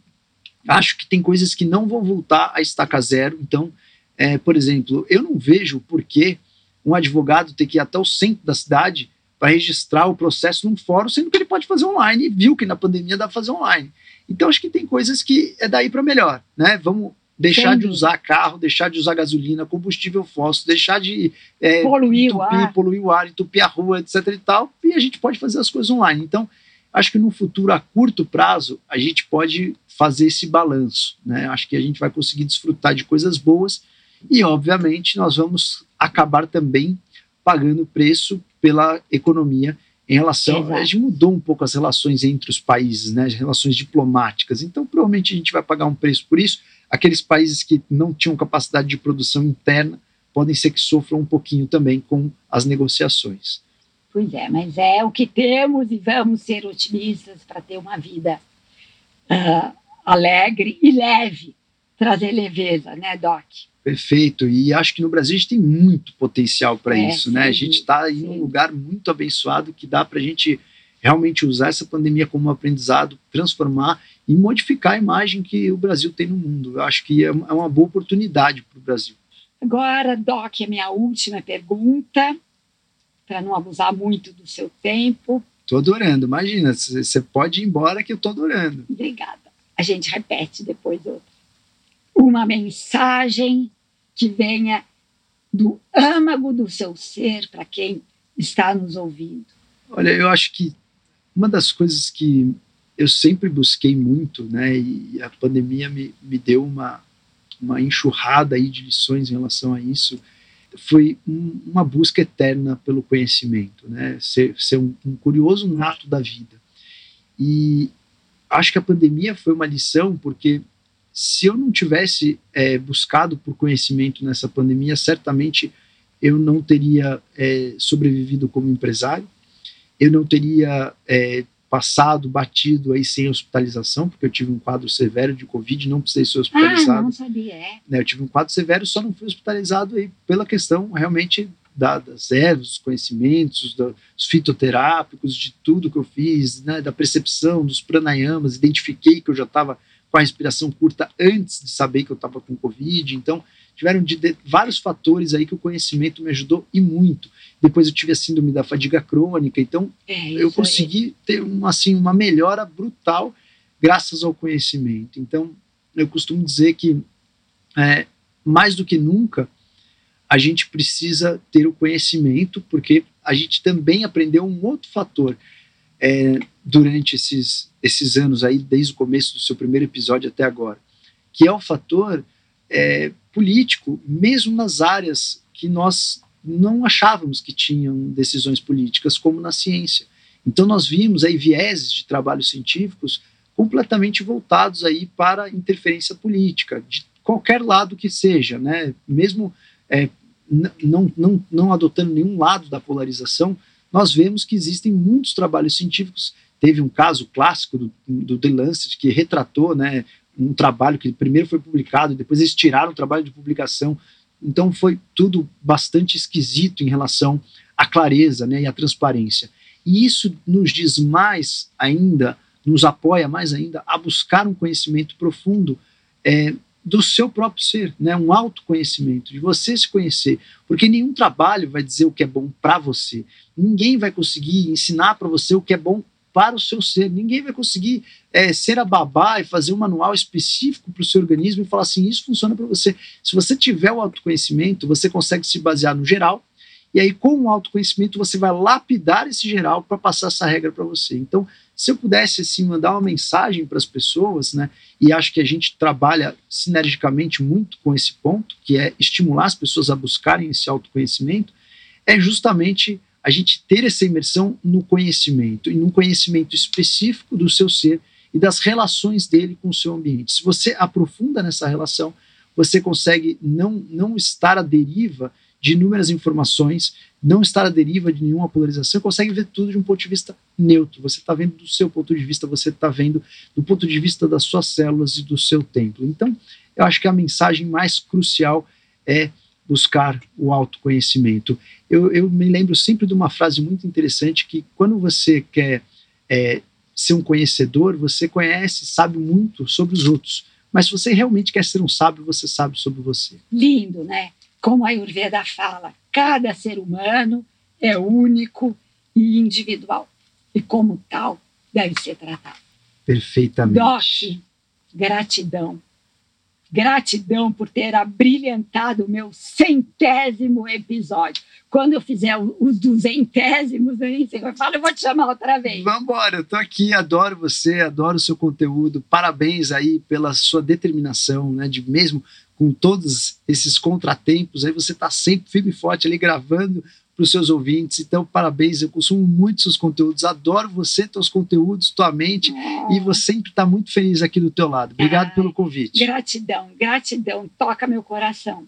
Acho que tem coisas que não vão voltar a estaca zero. Então, é, por exemplo, eu não vejo por que um advogado ter que ir até o centro da cidade para registrar o processo num fórum, sendo que ele pode fazer online e viu que na pandemia dá para fazer online. Então, acho que tem coisas que é daí para melhor. Né? Vamos deixar de usar carro, deixar de usar gasolina, combustível fóssil, deixar de é, poluir, entupir, o ar. poluir o ar, entupir a rua, etc. e tal, e a gente pode fazer as coisas online. Então, acho que no futuro, a curto prazo, a gente pode fazer esse balanço. Né? Acho que a gente vai conseguir desfrutar de coisas boas e, obviamente, nós vamos acabar também pagando preço pela economia em relação. Exato. A gente mudou um pouco as relações entre os países, né? as relações diplomáticas. Então, provavelmente, a gente vai pagar um preço por isso. Aqueles países que não tinham capacidade de produção interna podem ser que sofram um pouquinho também com as negociações. Pois é, mas é o que temos e vamos ser otimistas para ter uma vida uh, alegre e leve, trazer leveza, né, Doc? Perfeito, e acho que no Brasil a gente tem muito potencial para é, isso, né? A gente está em um lugar muito abençoado que dá para a gente realmente usar essa pandemia como um aprendizado, transformar e modificar a imagem que o Brasil tem no mundo. Eu acho que é, é uma boa oportunidade para o Brasil. Agora, Doc, a minha última pergunta para não abusar muito do seu tempo. Estou adorando, imagina, você pode ir embora que eu estou adorando. Obrigada. A gente repete depois outra. Uma mensagem que venha do âmago do seu ser para quem está nos ouvindo. Olha, eu acho que uma das coisas que eu sempre busquei muito, né, e a pandemia me, me deu uma, uma enxurrada aí de lições em relação a isso, foi um, uma busca eterna pelo conhecimento, né? ser, ser um, um, curioso nato da vida. E acho que a pandemia foi uma lição, porque se eu não tivesse é, buscado por conhecimento nessa pandemia, certamente eu não teria é, sobrevivido como empresário, eu não teria é, passado, batido aí sem hospitalização, porque eu tive um quadro severo de Covid, não precisei ser hospitalizado. Ah, não sabia, é. Né, eu tive um quadro severo, só não fui hospitalizado aí pela questão realmente da, das ervas, dos conhecimentos, dos fitoterápicos, de tudo que eu fiz, né, da percepção, dos pranayamas, identifiquei que eu já estava com a respiração curta antes de saber que eu estava com Covid, então tiveram de, de, vários fatores aí que o conhecimento me ajudou e muito. Depois eu tive a síndrome da fadiga crônica, então é eu consegui ter um, assim, uma melhora brutal graças ao conhecimento. Então eu costumo dizer que é, mais do que nunca a gente precisa ter o conhecimento, porque a gente também aprendeu um outro fator é, durante esses, esses anos aí, desde o começo do seu primeiro episódio até agora, que é o fator é, político, mesmo nas áreas que nós não achávamos que tinham decisões políticas, como na ciência. Então nós vimos aí vieses de trabalhos científicos completamente voltados aí para interferência política, de qualquer lado que seja, né? mesmo é, não, não, não adotando nenhum lado da polarização, nós vemos que existem muitos trabalhos científicos. Teve um caso clássico do, do The Lancet que retratou né, um trabalho que primeiro foi publicado, depois eles tiraram o trabalho de publicação. Então foi tudo bastante esquisito em relação à clareza né, e à transparência. E isso nos diz mais ainda, nos apoia mais ainda a buscar um conhecimento profundo é, do seu próprio ser, né, um autoconhecimento, de você se conhecer, porque nenhum trabalho vai dizer o que é bom para você. Ninguém vai conseguir ensinar para você o que é bom para o seu ser. Ninguém vai conseguir é, ser a babá e fazer um manual específico para o seu organismo e falar assim: isso funciona para você. Se você tiver o autoconhecimento, você consegue se basear no geral, e aí, com o autoconhecimento, você vai lapidar esse geral para passar essa regra para você. Então, se eu pudesse assim mandar uma mensagem para as pessoas, né, e acho que a gente trabalha sinergicamente muito com esse ponto, que é estimular as pessoas a buscarem esse autoconhecimento, é justamente a gente ter essa imersão no conhecimento, e num conhecimento específico do seu ser e das relações dele com o seu ambiente. Se você aprofunda nessa relação, você consegue não, não estar à deriva de inúmeras informações, não estar à deriva de nenhuma polarização, consegue ver tudo de um ponto de vista neutro. Você está vendo do seu ponto de vista, você está vendo do ponto de vista das suas células e do seu templo. Então, eu acho que a mensagem mais crucial é buscar o autoconhecimento. Eu, eu me lembro sempre de uma frase muito interessante que quando você quer é, ser um conhecedor, você conhece, sabe muito sobre os outros. Mas se você realmente quer ser um sábio, você sabe sobre você. Lindo, né? Como a Ayurveda fala, cada ser humano é único e individual. E como tal, deve ser tratado. Perfeitamente. Doc, gratidão Gratidão por ter abrilhantado o meu centésimo episódio. Quando eu fizer os duzentésimos, eu falo, eu vou te chamar outra vez. Vamos embora, eu tô aqui, adoro você, adoro o seu conteúdo. Parabéns aí pela sua determinação, né, de mesmo com todos esses contratempos, aí você está sempre firme e forte ali gravando para os seus ouvintes. Então, parabéns, eu consumo muito seus conteúdos, adoro você, teus conteúdos, tua mente, é. e você sempre está muito feliz aqui do teu lado. Obrigado pelo convite. Gratidão, gratidão, toca meu coração.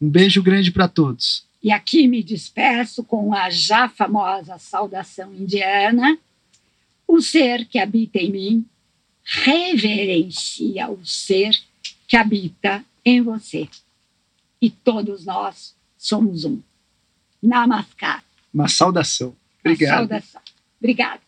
Um beijo grande para todos. E aqui me despeço com a já famosa saudação indiana. O ser que habita em mim reverencia o ser que habita em você. E todos nós somos um. Namaskar. Uma saudação. Obrigado. Uma saudação. Obrigada.